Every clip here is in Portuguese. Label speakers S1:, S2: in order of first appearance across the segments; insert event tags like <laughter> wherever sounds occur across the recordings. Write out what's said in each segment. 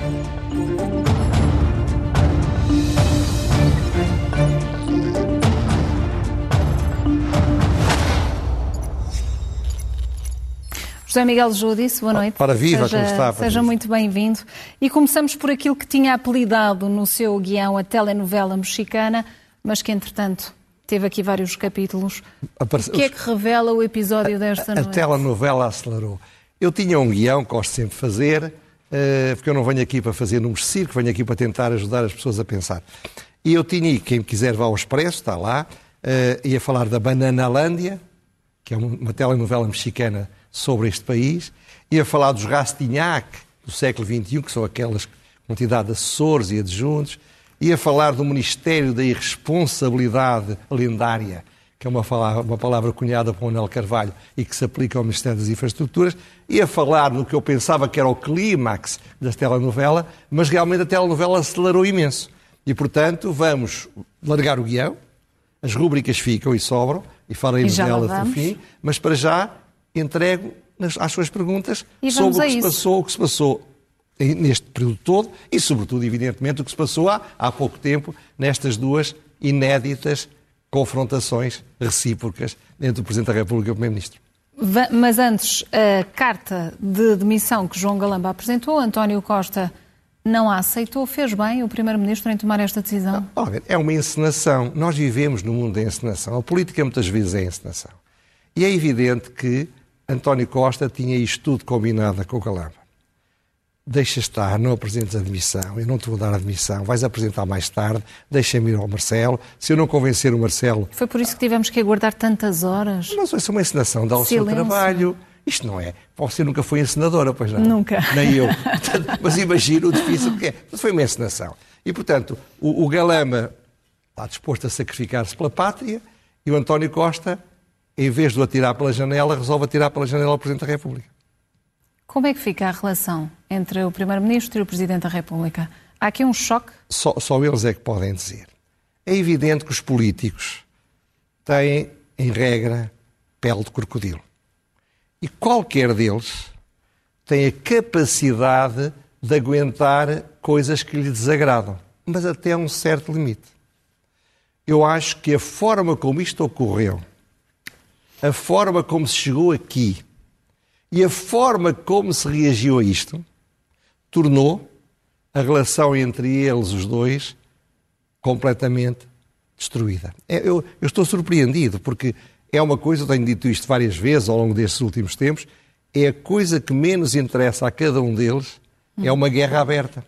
S1: José Miguel Judice, boa noite.
S2: Para viva,
S1: seja,
S2: como está?
S1: Seja muito bem-vindo. E começamos por aquilo que tinha apelidado no seu guião a telenovela mexicana, mas que, entretanto, teve aqui vários capítulos. Aparece... O que é que revela o episódio desta noite?
S2: A telenovela acelerou. Eu tinha um guião que gosto sempre de fazer, porque eu não venho aqui para fazer números de circo, venho aqui para tentar ajudar as pessoas a pensar. E eu tinha, quem quiser vá ao Expresso, está lá, eh, ia falar da Bananalândia, que é uma telenovela mexicana sobre este país, ia falar dos Rastignac do século XXI, que são aquelas quantidade de assessores e adjuntos, ia falar do Ministério da Irresponsabilidade Lendária, que é uma palavra, uma palavra cunhada por Manuel Carvalho e que se aplica ao Ministério das Infraestruturas, ia falar no que eu pensava que era o clímax da telenovela, mas realmente a telenovela acelerou imenso. E, portanto, vamos largar o guião, as rúbricas ficam e sobram, e falaremos delas no fim, mas para já entrego às suas perguntas sobre o que se passou, o que se passou neste período todo e, sobretudo, evidentemente, o que se passou há, há pouco tempo nestas duas inéditas confrontações recíprocas entre o Presidente da República e o Primeiro-Ministro.
S1: Mas antes, a carta de demissão que João Galamba apresentou, António Costa não a aceitou. Fez bem o Primeiro-Ministro em tomar esta decisão?
S2: Olha, é uma encenação. Nós vivemos no mundo da encenação. A política muitas vezes é encenação. E é evidente que António Costa tinha isto tudo combinado com o Galamba. Deixa estar, não apresentes a admissão, eu não te vou dar a admissão, vais apresentar mais tarde, deixa-me ir ao Marcelo. Se eu não convencer o Marcelo.
S1: Foi por isso que tivemos que aguardar tantas horas.
S2: Não, isso é uma encenação, dá o seu trabalho. Isto não é. Você nunca foi encenadora, pois não?
S1: Nunca.
S2: Nem eu. <laughs> Mas imagino o difícil que é. Mas foi uma encenação. E, portanto, o, o Galama está disposto a sacrificar-se pela pátria e o António Costa em vez de o atirar pela janela, resolve atirar pela janela ao Presidente da República.
S1: Como é que fica a relação entre o Primeiro-Ministro e o Presidente da República? Há aqui um choque?
S2: Só, só eles é que podem dizer. É evidente que os políticos têm, em regra, pele de crocodilo. E qualquer deles tem a capacidade de aguentar coisas que lhe desagradam, mas até um certo limite. Eu acho que a forma como isto ocorreu a forma como se chegou aqui e a forma como se reagiu a isto tornou a relação entre eles, os dois, completamente destruída. É, eu, eu, estou surpreendido, porque é uma coisa, eu tenho dito isto várias vezes ao longo destes últimos tempos, é a coisa que menos interessa a cada um deles, é uma guerra aberta.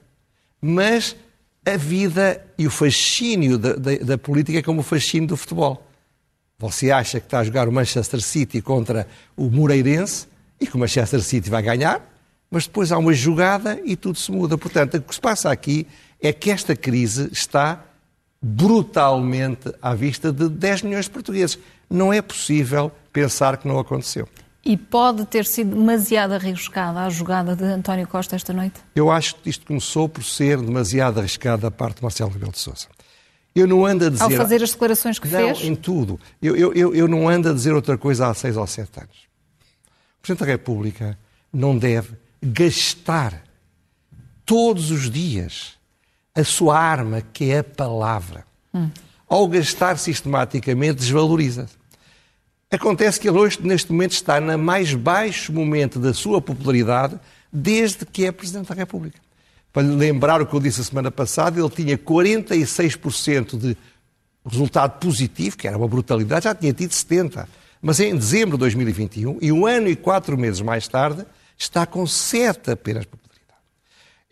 S2: Mas a vida e o fascínio da, da, da política é como o fascínio do futebol. Você acha que está a jogar o Manchester City contra o Moreirense e que o Manchester City vai ganhar, mas depois há uma jogada e tudo se muda. Portanto, o que se passa aqui é que esta crise está brutalmente à vista de 10 milhões de portugueses. Não é possível pensar que não aconteceu.
S1: E pode ter sido demasiado arriscada a jogada de António Costa esta noite?
S2: Eu acho que isto começou por ser demasiado arriscada da parte de Marcelo Rebelo de Sousa. Eu não ando a dizer...
S1: Ao fazer as declarações que
S2: não,
S1: fez?
S2: em tudo. Eu, eu, eu, eu não ando a dizer outra coisa há seis ou sete anos. O Presidente da República não deve gastar todos os dias a sua arma, que é a palavra. Hum. Ao gastar sistematicamente, desvaloriza-se. Acontece que ele hoje, neste momento, está no mais baixo momento da sua popularidade desde que é Presidente da República. Para lhe lembrar o que eu disse a semana passada, ele tinha 46% de resultado positivo, que era uma brutalidade, já tinha tido 70%. Mas em dezembro de 2021, e um ano e quatro meses mais tarde, está com 7 apenas popularidade.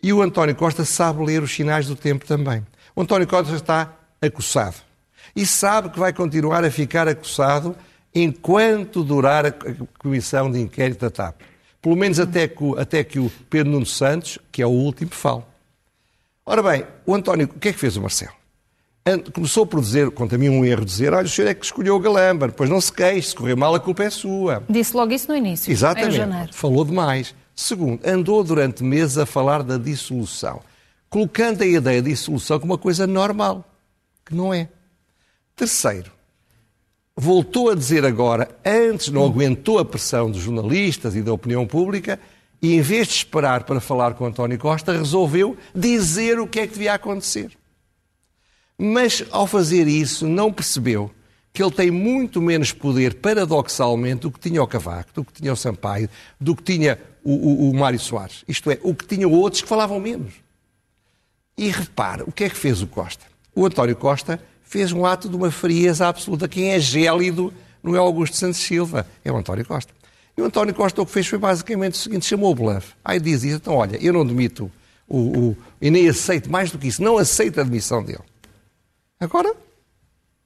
S2: E o António Costa sabe ler os sinais do tempo também. O António Costa está acossado. E sabe que vai continuar a ficar acossado enquanto durar a comissão de inquérito da TAP. Pelo menos até que, até que o Pedro Nuno Santos, que é o último, fale. Ora bem, o António, o que é que fez o Marcelo? Começou por dizer, conta mim um erro, dizer, olha, o senhor é que escolheu o Galamba, depois não se queixe, se correr mal a culpa é sua.
S1: Disse logo isso no início,
S2: Exatamente.
S1: em janeiro.
S2: Falou demais. Segundo, andou durante meses a falar da dissolução, colocando a ideia de dissolução como uma coisa normal, que não é. Terceiro, voltou a dizer agora, antes não aguentou a pressão dos jornalistas e da opinião pública, E em vez de esperar para falar com António Costa, resolveu dizer o que é que devia acontecer. Mas, ao fazer isso, não percebeu que ele tem muito menos poder, paradoxalmente, do que tinha o Cavaco, do que tinha o Sampaio, do que tinha o, o, o Mário Soares. Isto é, o que tinham outros que falavam menos. E repare, o que é que fez o Costa? O António Costa fez um ato de uma frieza absoluta. Quem é gélido não é Augusto Santos Silva, é o António Costa. E o António Costa o que fez foi basicamente o seguinte: chamou o bluff. Aí diz isso, então olha, eu não demito o, o, e nem aceito mais do que isso, não aceito a demissão dele. Agora,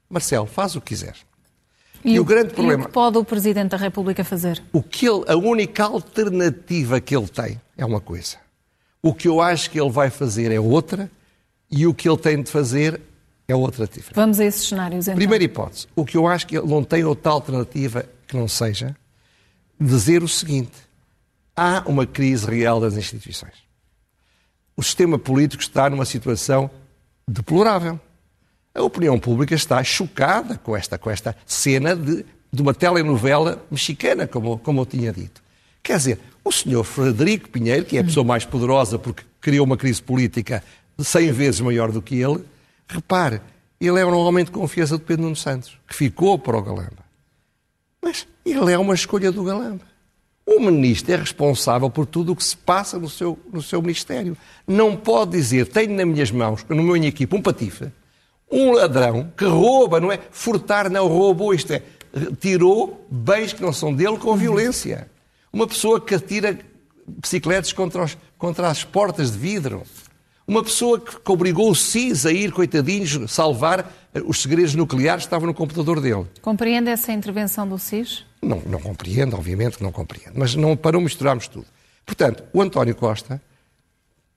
S2: Marcelo, faz o que quiser.
S1: E, e o, grande problema. E o que pode o Presidente da República fazer?
S2: O que ele, a única alternativa que ele tem é uma coisa. O que eu acho que ele vai fazer é outra, e o que ele tem de fazer é outra diferente.
S1: Vamos a esses cenários então.
S2: Primeira hipótese. O que eu acho que ele não tem outra alternativa que não seja dizer o seguinte: há uma crise real das instituições. O sistema político está numa situação deplorável. A opinião pública está chocada com esta, com esta cena de, de uma telenovela mexicana, como, como eu tinha dito. Quer dizer, o senhor Frederico Pinheiro, que é a pessoa mais poderosa porque criou uma crise política de 100 vezes maior do que ele, repare, ele é um homem de confiança do Pedro Nuno Santos, que ficou para o Galamba. Mas ele é uma escolha do Galamba. O ministro é responsável por tudo o que se passa no seu, no seu ministério. Não pode dizer, tenho nas minhas mãos, no meu equipe, um patife, um ladrão que rouba, não é? Furtar não roubou, isto é, tirou bens que não são dele com violência. Uma pessoa que atira bicicletas contra, os, contra as portas de vidro. Uma pessoa que, que obrigou o CIS a ir, coitadinhos, salvar os segredos nucleares que estavam no computador dele.
S1: Compreende essa intervenção do CIS?
S2: Não, não compreendo, obviamente que não compreendo. Mas não, para não misturarmos tudo. Portanto, o António Costa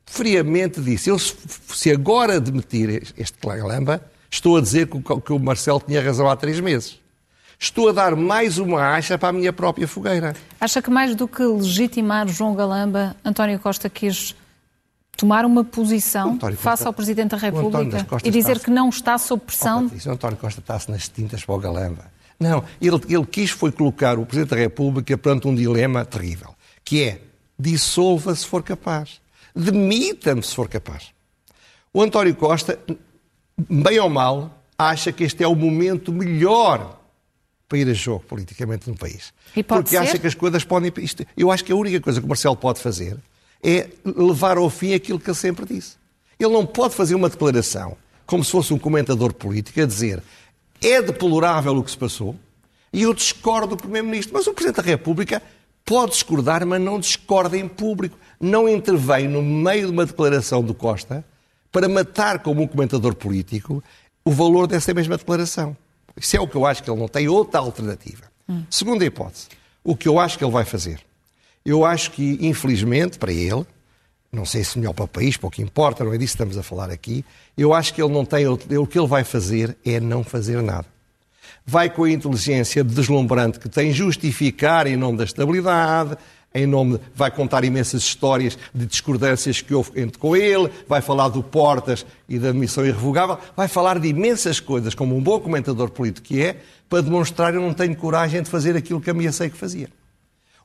S2: friamente disse: eu, se agora demitir este Calamba, estou a dizer que, o Marcelo tinha razão há três meses. Estou a dar mais uma acha para a minha própria fogueira.
S1: Acha que mais do que legitimar João Galamba, António Costa quis tomar uma posição face ao Presidente da República e dizer que não está sob pressão?
S2: Oh, o António Costa está-se nas tintas para o Galamba. Não, ele, ele quis foi colocar o Presidente da República perante um dilema terrível, que é dissolva se for capaz, demita-me se for capaz. O António Costa, bem ou mal, acha que este é o momento melhor para ir a jogo politicamente no país. Porque
S1: ser?
S2: acha que as coisas podem. Eu acho que a única coisa que o Marcelo pode fazer é levar ao fim aquilo que ele sempre disse. Ele não pode fazer uma declaração como se fosse um comentador político a dizer é deplorável o que se passou e eu discordo do Primeiro-Ministro. Mas o Presidente da República pode discordar, mas não discorda em público. Não intervém no meio de uma declaração do Costa para matar como um comentador político o valor dessa mesma declaração. Isso é o que eu acho que ele não tem outra alternativa. Hum. Segunda hipótese, o que eu acho que ele vai fazer eu acho que, infelizmente, para ele, não sei se melhor para o país, pouco importa, não é disso que estamos a falar aqui, eu acho que ele não tem. O que ele vai fazer é não fazer nada. Vai com a inteligência deslumbrante que tem justificar em nome da estabilidade, em nome, vai contar imensas histórias de discordâncias que houve entre com ele, vai falar do Portas e da admissão irrevogável, vai falar de imensas coisas, como um bom comentador político que é, para demonstrar que eu não tenho coragem de fazer aquilo que ameacei que fazia.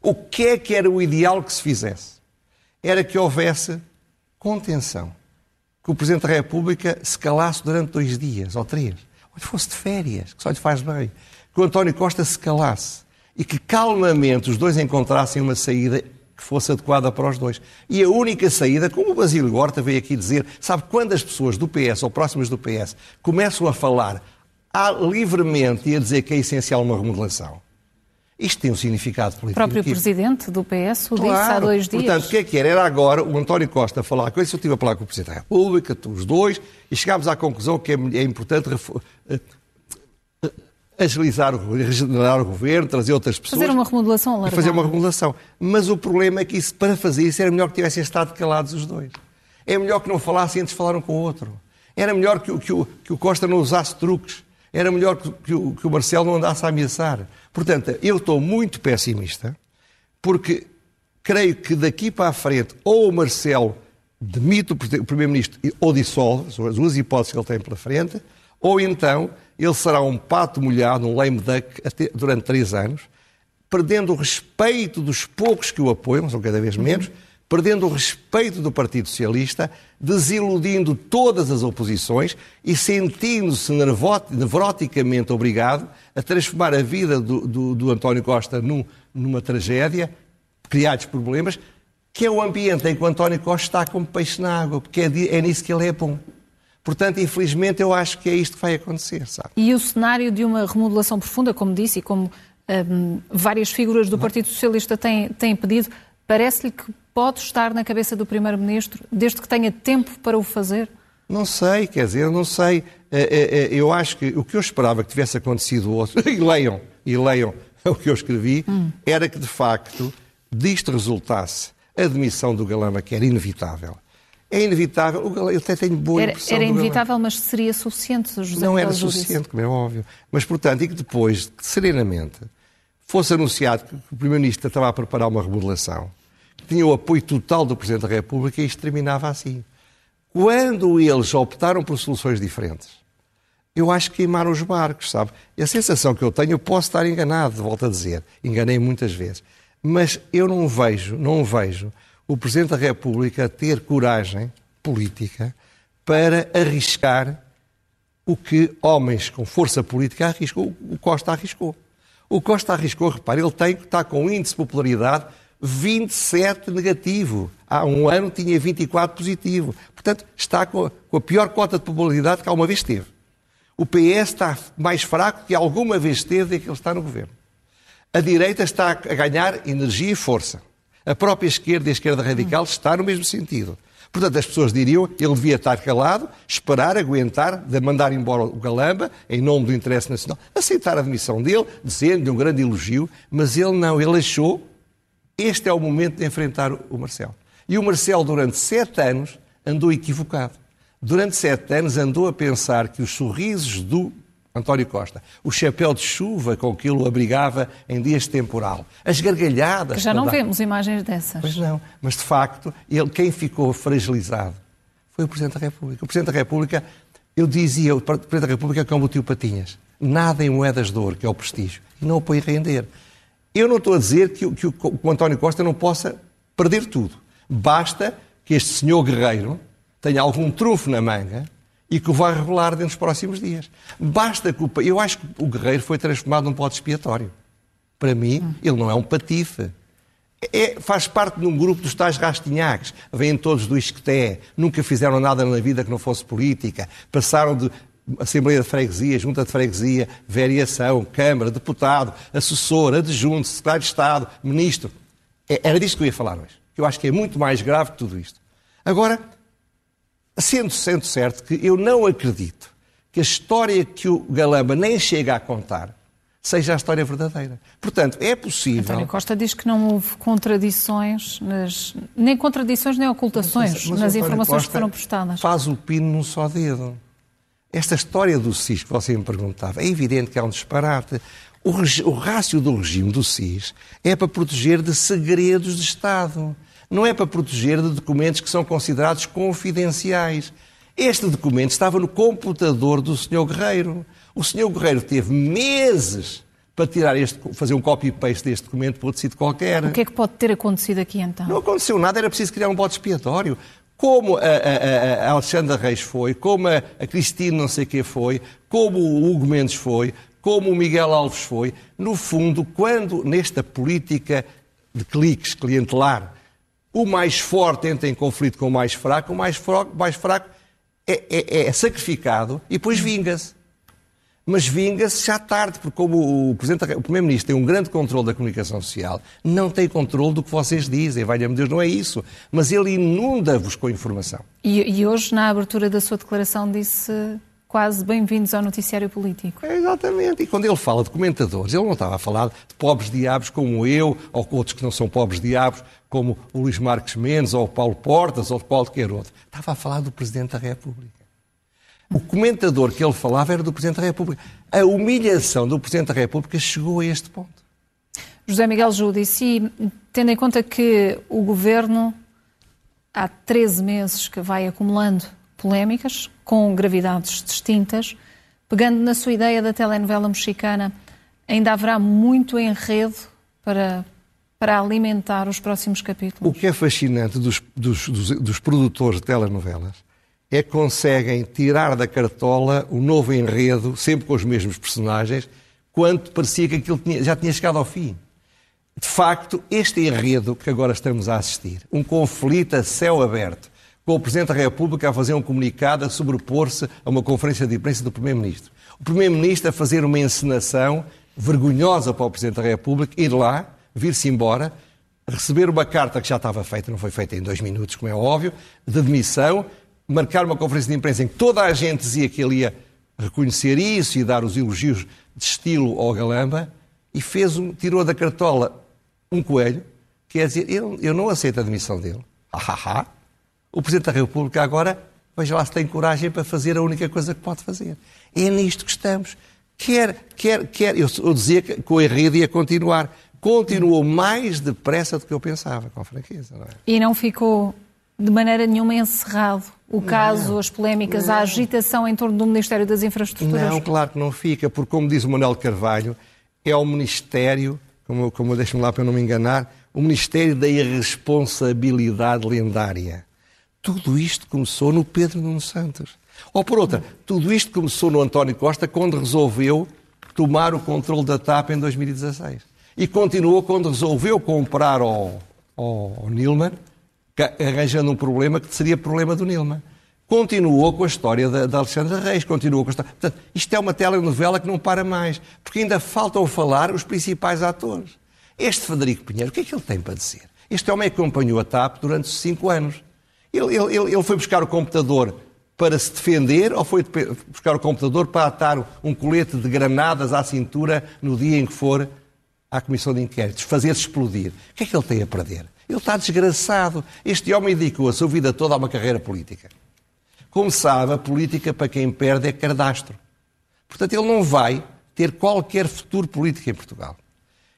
S2: O que é que era o ideal que se fizesse? Era que houvesse contenção. Que o Presidente da República se calasse durante dois dias ou três. Ou fosse de férias, que só lhe faz bem. Que o António Costa se calasse. E que calmamente os dois encontrassem uma saída que fosse adequada para os dois. E a única saída, como o Basílio Gorta veio aqui dizer, sabe quando as pessoas do PS ou próximas do PS começam a falar livremente e a dizer que é essencial uma remodelação? Isto tem um significado político.
S1: O próprio presidente do PS o claro. disse há dois dias.
S2: Portanto, o que é que era? Era agora o António Costa a falar com isso. Eu estive a falar com o Presidente da República, os dois, e chegámos à conclusão que é, é importante eh, eh, agilizar, regenerar o governo, trazer outras pessoas.
S1: Fazer uma remodelação largada.
S2: Fazer uma remodelação. Mas o problema é que isso, para fazer isso era melhor que tivessem estado calados os dois. É melhor que não falassem antes de falar um com o outro. Era melhor que, que, o, que o Costa não usasse truques. Era melhor que, o, que o Marcelo não andasse a ameaçar. Portanto, eu estou muito pessimista, porque creio que daqui para a frente, ou o Marcelo demite o Primeiro-Ministro ou dissolve, são as duas hipóteses que ele tem pela frente, ou então ele será um pato molhado, um lame duck, durante três anos, perdendo o respeito dos poucos que o apoiam, são cada vez menos, perdendo o respeito do Partido Socialista, desiludindo todas as oposições e sentindo-se nevroticamente obrigado a transformar a vida do, do, do António Costa num, numa tragédia, criados problemas, que é o ambiente em que o António Costa está como peixe na água, porque é, é nisso que ele é bom. Portanto, infelizmente, eu acho que é isto que vai acontecer, sabe?
S1: E o cenário de uma remodelação profunda, como disse, e como um, várias figuras do Partido Socialista têm, têm pedido, parece-lhe que pode estar na cabeça do Primeiro-Ministro, desde que tenha tempo para o fazer?
S2: Não sei, quer dizer, não sei. É, é, é, eu acho que o que eu esperava que tivesse acontecido outro, <laughs> e leiam, e leiam <laughs> o que eu escrevi, hum. era que de facto disto resultasse a demissão do Galama, que era inevitável. É inevitável, Galama, eu até tenho boa impressão.
S1: Era, era inevitável, mas seria suficiente, José
S2: Não era suficiente, como é óbvio. Mas, portanto, e que depois, serenamente, fosse anunciado que o Primeiro-Ministro estava a preparar uma remodelação, tinha o apoio total do Presidente da República e isto terminava assim. Quando eles optaram por soluções diferentes, eu acho que queimaram os barcos, sabe? E a sensação que eu tenho, eu posso estar enganado, volto a dizer, enganei muitas vezes, mas eu não vejo, não vejo o Presidente da República ter coragem política para arriscar o que homens com força política arriscou, o Costa arriscou. O Costa arriscou, repare, ele tem, está com um índice de popularidade 27 negativo. Há um ano tinha 24 positivo. Portanto, está com a pior cota de popularidade que alguma vez teve. O PS está mais fraco que alguma vez teve desde que ele está no governo. A direita está a ganhar energia e força. A própria esquerda e a esquerda radical está no mesmo sentido. Portanto, as pessoas diriam ele devia estar calado, esperar, aguentar, mandar embora o Galamba, em nome do interesse nacional, aceitar a admissão dele, dizendo-lhe um grande elogio, mas ele não, ele achou este é o momento de enfrentar o Marcelo. E o Marcelo, durante sete anos, andou equivocado. Durante sete anos andou a pensar que os sorrisos do António Costa, o chapéu de chuva com que ele o abrigava em dias de temporal, as gargalhadas.
S1: Que já não vemos imagens dessas.
S2: Pois não, mas de facto, ele, quem ficou fragilizado foi o Presidente da República. O Presidente da República, eu dizia, o Presidente da República é como o tio Patinhas, nada em moedas de ouro, que é o prestígio, e não o põe render. Eu não estou a dizer que, que, que o António Costa não possa perder tudo. Basta que este senhor guerreiro tenha algum trunfo na manga e que o vai revelar dentro dos próximos dias. Basta que o... Eu acho que o guerreiro foi transformado num pote expiatório. Para mim, ele não é um patife. É, faz parte de um grupo dos tais rastinhaques. Vêm todos do Isqueté, nunca fizeram nada na vida que não fosse política, passaram de Assembleia de Freguesia, Junta de Freguesia, Variação, Câmara, Deputado, Assessor, Adjunto, Secretário de Estado, Ministro. É, era disto que eu ia falar hoje. Eu acho que é muito mais grave que tudo isto. Agora, sendo, sendo certo que eu não acredito que a história que o Galamba nem chega a contar seja a história verdadeira. Portanto, é possível.
S1: António Costa diz que não houve contradições, nas... nem contradições nem ocultações mas, mas nas informações Costa que foram prestadas.
S2: Faz o pino num só dedo. Esta história do SIS que você me perguntava, é evidente que é um disparate. O, o rácio do regime do SIS é para proteger de segredos de Estado não é para proteger de documentos que são considerados confidenciais. Este documento estava no computador do Sr. Guerreiro. O Sr. Guerreiro teve meses para tirar este, fazer um copy-paste deste documento para outro sítio qualquer.
S1: O que é que pode ter acontecido aqui então?
S2: Não aconteceu nada, era preciso criar um bode expiatório. Como a, a, a Alexandra Reis foi, como a, a Cristina não sei quê foi, como o Hugo Mendes foi, como o Miguel Alves foi. No fundo, quando nesta política de cliques clientelar o mais forte entra em conflito com o mais fraco, o mais fraco, mais fraco é, é, é sacrificado e depois vinga-se. Mas vinga-se já tarde, porque como o, Presidente, o Primeiro-Ministro tem um grande controle da comunicação social, não tem controle do que vocês dizem. Valha-me Deus, não é isso. Mas ele inunda-vos com informação.
S1: E, e hoje, na abertura da sua declaração, disse quase bem-vindos ao noticiário político.
S2: É, exatamente. E quando ele fala de comentadores, ele não estava a falar de pobres diabos como eu, ou outros que não são pobres diabos, como o Luís Marques Mendes, ou o Paulo Portas, ou qualquer outro. Estava a falar do Presidente da República. O comentador que ele falava era do Presidente da República. A humilhação do Presidente da República chegou a este ponto.
S1: José Miguel Júdice, e tendo em conta que o Governo há 13 meses que vai acumulando polémicas, com gravidades distintas. Pegando na sua ideia da telenovela mexicana, ainda haverá muito enredo para, para alimentar os próximos capítulos.
S2: O que é fascinante dos, dos, dos, dos produtores de telenovelas é que conseguem tirar da cartola o novo enredo, sempre com os mesmos personagens, quando parecia que aquilo tinha, já tinha chegado ao fim. De facto, este enredo que agora estamos a assistir, um conflito a céu aberto, com o Presidente da República a fazer um comunicado a sobrepor-se a uma conferência de imprensa do Primeiro-Ministro. O Primeiro-Ministro a fazer uma encenação vergonhosa para o Presidente da República, ir lá, vir-se embora, receber uma carta que já estava feita, não foi feita em dois minutos, como é óbvio, de demissão, marcar uma conferência de imprensa em que toda a gente dizia que ele ia reconhecer isso e dar os elogios de estilo ao Galamba, e fez um, tirou da cartola um coelho, quer dizer, eu, eu não aceito a demissão dele. O Presidente da República agora, veja lá se tem coragem para fazer a única coisa que pode fazer. É nisto que estamos. Quer, quer, quer. Eu, eu dizia que o enredo ia continuar. Continuou mais depressa do que eu pensava, com franqueza. Não é?
S1: E não ficou de maneira nenhuma encerrado o caso, não, as polémicas, não. a agitação em torno do Ministério das Infraestruturas?
S2: Não, claro que não fica, porque, como diz o Manuel Carvalho, é o Ministério, como, como deixe-me lá para eu não me enganar, o Ministério da Irresponsabilidade Lendária. Tudo isto começou no Pedro Nuno Santos. Ou por outra, tudo isto começou no António Costa quando resolveu tomar o controle da TAP em 2016. E continuou quando resolveu comprar ao, ao Nilman, arranjando um problema que seria problema do Nilman. Continuou com a história da, da Alexandra Reis, continuou com a história. Portanto, isto é uma telenovela que não para mais, porque ainda faltam falar os principais atores. Este Federico Pinheiro, o que é que ele tem para dizer? Este homem acompanhou a TAP durante cinco anos. Ele, ele, ele foi buscar o computador para se defender ou foi buscar o computador para atar um colete de granadas à cintura no dia em que for à Comissão de Inquéritos, fazer-se explodir? O que é que ele tem a perder? Ele está desgraçado. Este homem dedicou a sua vida toda a uma carreira política. Como sabe, a política para quem perde é cadastro. Portanto, ele não vai ter qualquer futuro político em Portugal.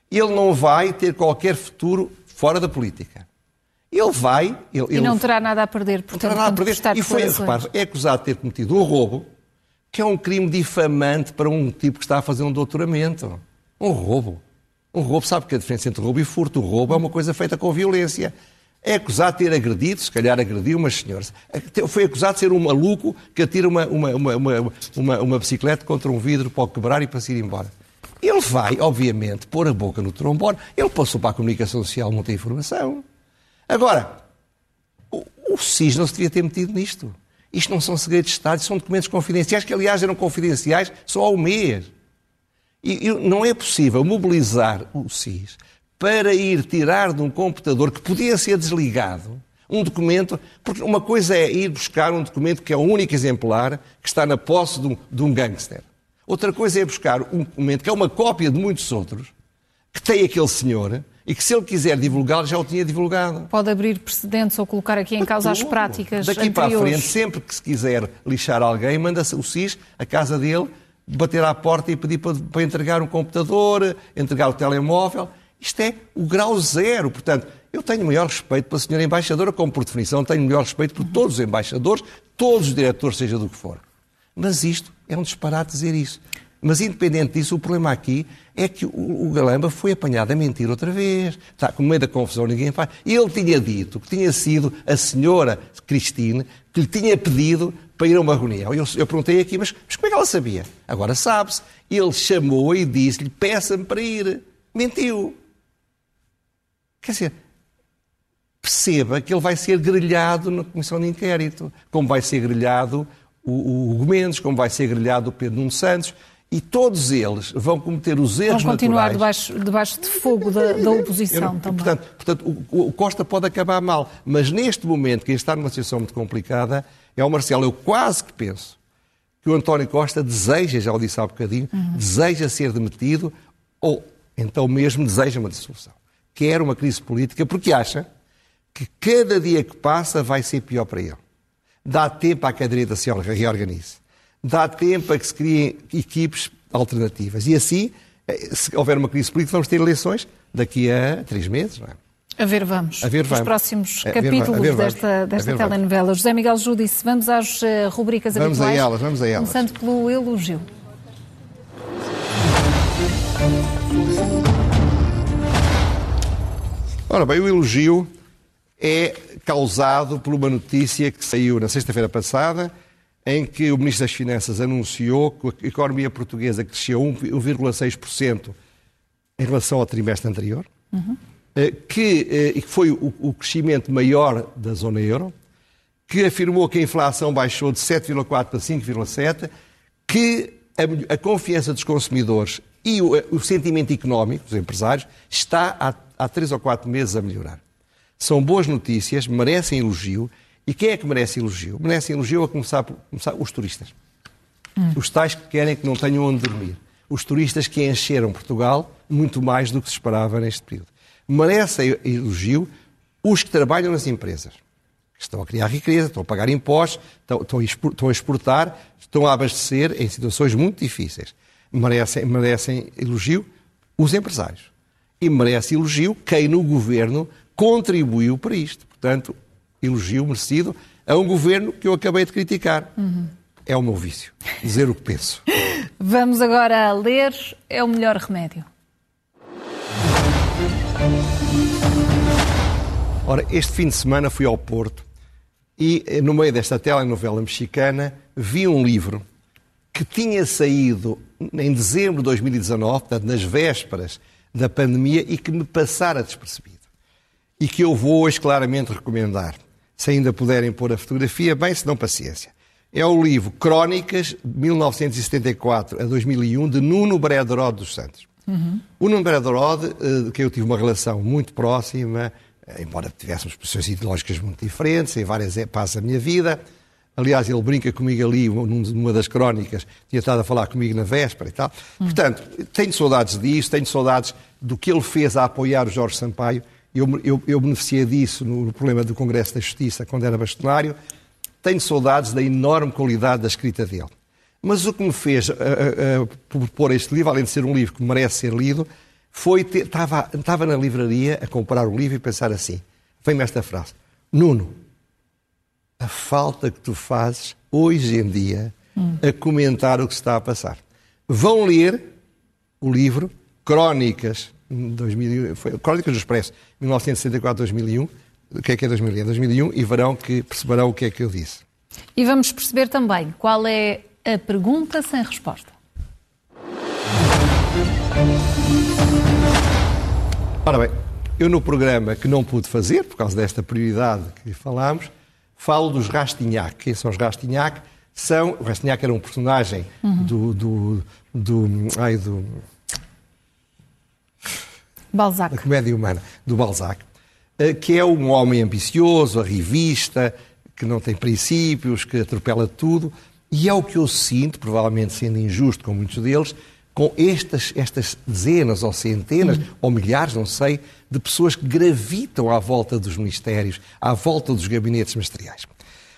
S2: Ele não vai ter qualquer futuro fora da política. Ele vai. Ele,
S1: e não terá nada a perder, portanto, não terá nada a perder.
S2: E foi, repare, é acusado de ter cometido um roubo, que é um crime difamante para um tipo que está a fazer um doutoramento. Um roubo. Um roubo, sabe que a diferença entre roubo e furto? O roubo é uma coisa feita com violência. É acusado de ter agredido, se calhar agrediu umas senhoras. Foi acusado de ser um maluco que atira uma, uma, uma, uma, bicicleta contra um vidro para o quebrar e para se ir embora. Ele vai, obviamente, pôr a boca no trombone. Ele passou para a comunicação social muita informação. Agora, o, o SIS não se devia ter metido nisto. Isto não são segredos de Estado, são documentos confidenciais, que aliás eram confidenciais só há um mês. E, e não é possível mobilizar o SIS para ir tirar de um computador que podia ser desligado um documento, porque uma coisa é ir buscar um documento que é o único exemplar que está na posse de um, de um gangster. Outra coisa é buscar um documento que é uma cópia de muitos outros, que tem aquele senhor, e que se ele quiser divulgá-lo, já o tinha divulgado.
S1: Pode abrir precedentes ou colocar aqui em causa as práticas
S2: Daqui
S1: anteriores.
S2: para a frente, sempre que se quiser lixar alguém, manda o SIS à casa dele bater à porta e pedir para, para entregar um computador, entregar o telemóvel. Isto é o grau zero. Portanto, eu tenho o maior respeito pela senhora embaixadora, como por definição tenho o maior respeito por todos os embaixadores, todos os diretores, seja do que for. Mas isto é um disparate dizer isso. Mas, independente disso, o problema aqui é que o, o Galamba foi apanhado a mentir outra vez. Está com meio da confusão, ninguém faz. Ele tinha dito que tinha sido a senhora Cristine que lhe tinha pedido para ir a uma reunião. Eu, eu perguntei aqui, mas, mas, como é que ela sabia? Agora sabe-se. Ele chamou e disse-lhe, peça-me para ir. Mentiu. Quer dizer, perceba que ele vai ser grelhado na comissão de inquérito, como vai ser grelhado o, o Hugo Mendes, como vai ser grelhado o Pedro Nuno Santos, e todos eles vão cometer os erros
S1: Vão continuar
S2: naturais.
S1: debaixo, debaixo de fogo da, da oposição
S2: não,
S1: também.
S2: Portanto, portanto o, o, Costa pode acabar mal, mas neste momento, quem está numa situação muito complicada é o Marcelo. Eu quase que penso que o António Costa deseja, já o disse há bocadinho, uhum. deseja ser demitido ou então mesmo deseja uma dissolução. Quer uma crise política porque acha que cada dia que passa vai ser pior para ele. Dá tempo à que a direita se reorganize. Dá tempo a que se criem equipes alternativas. E assim, eh, se houver uma crise política, vamos ter eleições daqui a três meses, não é?
S1: A ver, vamos. A ver, vamos. Os próximos capítulos ver, desta, desta telenovela. José Miguel Judice, vamos às uh, rubricas
S2: vamos
S1: habituais.
S2: Vamos a elas, vamos a elas.
S1: Começando pelo elogio.
S2: Ora bem, o elogio é causado por uma notícia que saiu na sexta-feira passada, em que o Ministro das Finanças anunciou que a economia portuguesa cresceu 1,6% em relação ao trimestre anterior, uhum. que, foi o crescimento maior da zona euro, que afirmou que a inflação baixou de 7,4 para 5,7, que a, a, confiança dos consumidores e o, o, sentimento económico dos empresários está há, há três ou quatro meses a melhorar. São boas notícias, merecem elogio. E quem é que merece elogio? Merece elogio a começar, por, começar os turistas. Hum. Os tais que querem que não tenham onde dormir. Os turistas que encheram Portugal muito mais do que se esperava neste período. Merece elogio os que trabalham nas empresas estão a criar riqueza, estão a pagar impostos, estão, estão a exportar, estão a abastecer em situações muito difíceis. Merecem, merecem elogio os empresários. E merece elogio quem no governo contribuiu para isto. Portanto, elogio merecido a um governo que eu acabei de criticar. Uhum. É o meu vício, dizer o que penso. <laughs>
S1: Vamos agora a ler É o melhor remédio.
S2: Ora, este fim de semana fui ao Porto e, no meio desta telenovela mexicana, vi um livro que tinha saído em dezembro de 2019, portanto, nas vésperas da pandemia, e que me passara despercebido. E que eu vou hoje claramente recomendar. Se ainda puderem pôr a fotografia, bem, se não, paciência. É o livro Crónicas, de 1974 a 2001, de Nuno Brederode dos Santos. Uhum. O Nuno Brederode, eh, de quem eu tive uma relação muito próxima, eh, embora tivéssemos posições ideológicas muito diferentes, em várias etapas da minha vida. Aliás, ele brinca comigo ali, numa das crónicas, tinha estado a falar comigo na véspera e tal. Hum. Portanto, tenho saudades disso, tenho saudades do que ele fez a apoiar o Jorge Sampaio. Eu, eu, eu beneficiei disso no, no problema do Congresso da Justiça, quando era bastonário. Tenho saudades da enorme qualidade da escrita dele. Mas o que me fez uh, uh, uh, propor este livro, além de ser um livro que merece ser lido, foi ter, estava, estava na livraria a comprar o livro e pensar assim: vem-me esta frase, Nuno, a falta que tu fazes hoje em dia a comentar o que se está a passar. Vão ler o livro Crónicas, 2000, foi, Crónicas do Expresso, 1964-2001. O que é que é 2001? 2001 e verão que perceberão o que é que eu disse.
S1: E vamos perceber também qual é a pergunta sem resposta.
S2: Ora bem, eu no programa que não pude fazer, por causa desta prioridade que falámos, falo dos Rastignac. Quem são os Rastignac? São, o Rastignac era um personagem uhum. do, do, do, ai, do...
S1: Balzac.
S2: Da comédia humana, do Balzac, eh, que é um homem ambicioso, a revista, que não tem princípios, que atropela tudo, e é o que eu sinto, provavelmente sendo injusto com muitos deles, com estas, estas dezenas ou centenas, uhum. ou milhares, não sei, de pessoas que gravitam à volta dos ministérios, à volta dos gabinetes ministeriais.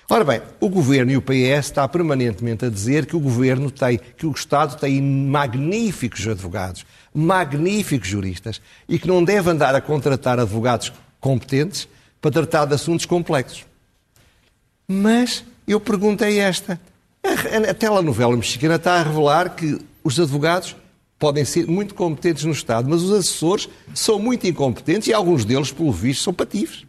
S2: Ora bem, o Governo e o PS está permanentemente a dizer que o Governo tem, que o Estado tem magníficos advogados, magníficos juristas, e que não deve andar a contratar advogados competentes para tratar de assuntos complexos. Mas eu perguntei esta. A, a telenovela mexicana está a revelar que os advogados podem ser muito competentes no Estado, mas os assessores são muito incompetentes e alguns deles, pelo visto, são pativos.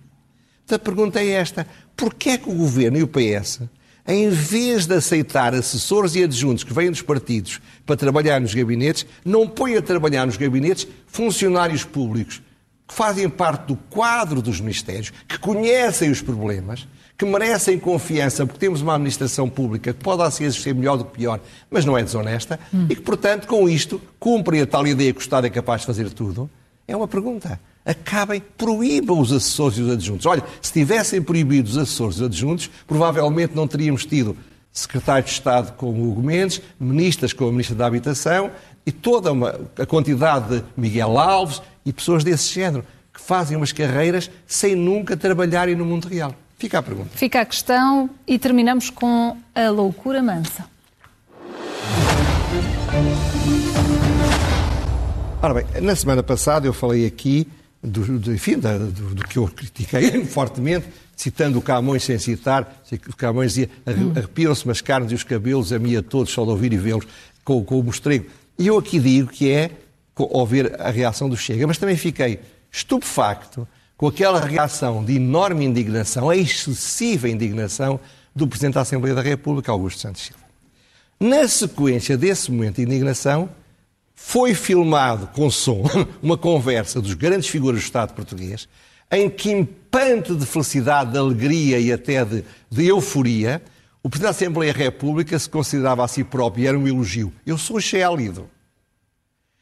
S2: Então a pergunta é esta: porquê é que o Governo e o PS, em vez de aceitar assessores e adjuntos que vêm dos partidos para trabalhar nos gabinetes, não põem a trabalhar nos gabinetes funcionários públicos que fazem parte do quadro dos ministérios, que conhecem os problemas, que merecem confiança, porque temos uma administração pública que pode às vezes ser melhor do que pior, mas não é desonesta, hum. e que, portanto, com isto, cumprem a tal ideia que o Estado é capaz de fazer tudo? É uma pergunta. Acabem, proíbam os assessores e os adjuntos. Olha, se tivessem proibido os assessores e os adjuntos, provavelmente não teríamos tido secretário de Estado como Hugo Mendes, ministras como a Ministra da Habitação e toda uma, a quantidade de Miguel Alves e pessoas desse género que fazem umas carreiras sem nunca trabalharem no mundo real. Fica a pergunta.
S1: Fica a questão e terminamos com a loucura mansa.
S2: Ora bem, na semana passada eu falei aqui do, do enfim, do, do, que eu critiquei <laughs> fortemente, citando o Camões sem citar, o Camões dizia, hum. arrepiam-se as carnes e os cabelos, a mim a todos, só de ouvir e vê-los com, com o mostrego. E eu aqui digo que é ao ver a reação do Chega, mas também fiquei estupefacto com aquela reação de enorme indignação, a excessiva indignação do Presidente da Assembleia da República, Augusto Santos Silva. Na sequência desse momento de indignação, foi filmado com som <laughs> uma conversa dos grandes figuras do Estado português, em que, impante de felicidade, de alegria e até de, de euforia, o Presidente da Assembleia da República se considerava a si próprio e era um elogio. Eu sou gélido.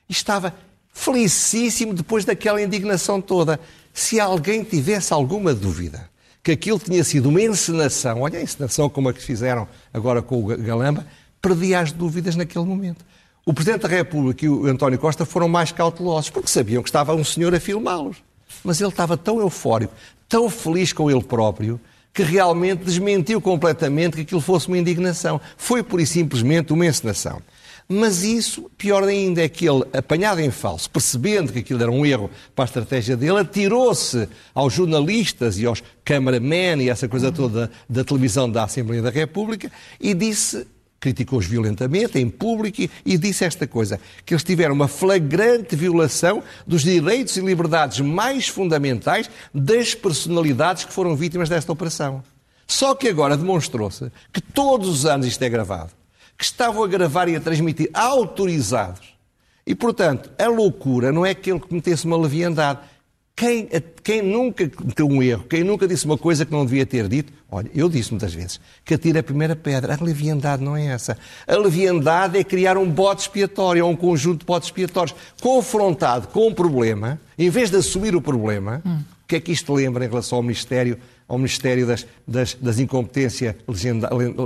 S2: E estava felicíssimo depois daquela indignação toda. Se alguém tivesse alguma dúvida que aquilo tinha sido uma encenação, olha a encenação como a que fizeram agora com o Galamba, perdia as dúvidas naquele momento. O Presidente da República e o António Costa foram mais cautelosos, porque sabiam que estava um senhor a filmá-los. Mas ele estava tão eufórico, tão feliz com ele próprio, que realmente desmentiu completamente que aquilo fosse uma indignação. Foi, por e simplesmente, uma encenação. Mas isso, pior ainda, é que ele, apanhado em falso, percebendo que aquilo era um erro para a estratégia dele, atirou-se aos jornalistas e aos cameramen e essa coisa toda da televisão da Assembleia da República e disse criticou-os violentamente em público e disse esta coisa: que eles tiveram uma flagrante violação dos direitos e liberdades mais fundamentais das personalidades que foram vítimas desta operação. Só que agora demonstrou-se que todos os anos isto é gravado, que estavam a gravar e a transmitir autorizados. E, portanto, a loucura não é que ele cometesse uma leviandade, quem, quem, nunca cometeu um erro, quem nunca disse uma coisa que não devia ter dito, olha, eu disse muitas vezes que atira a primeira pedra. A leviandade não é essa. A leviandade é criar um bote expiatório, ou um conjunto de botes expiatórios. Confrontado com o um problema, em vez de assumir o problema, hum. o que é que isto lembra em relação ao Ministério, ao Ministério das, das, das Incompetência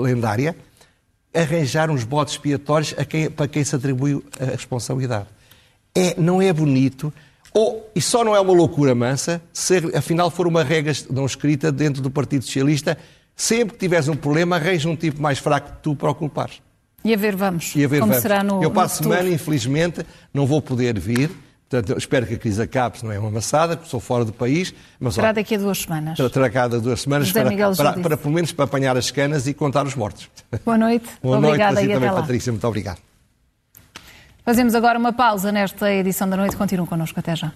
S2: Lendária? Arranjar uns botes expiatórios quem, para quem se atribui a responsabilidade. É, não é bonito ou, e só não é uma loucura mansa, se afinal for uma regra não escrita dentro do Partido Socialista, sempre que tiveres um problema, arranja um tipo mais fraco que tu para o culpares.
S1: E a ver, vamos. E a ver, como vamos. será no
S2: Eu a
S1: semana,
S2: infelizmente, não vou poder vir. Portanto, espero que a crise acabe, se não é uma amassada, porque sou fora do país.
S1: Mas, será daqui a duas semanas.
S2: Terá cada duas semanas, para, para, para, para, pelo menos para apanhar as canas e contar os mortos.
S1: Boa noite. <laughs>
S2: Boa
S1: Obrigada
S2: noite,
S1: e
S2: também,
S1: lá.
S2: Patrícia. Muito obrigado.
S1: Fazemos agora uma pausa nesta edição da noite. Continuam connosco. Até já.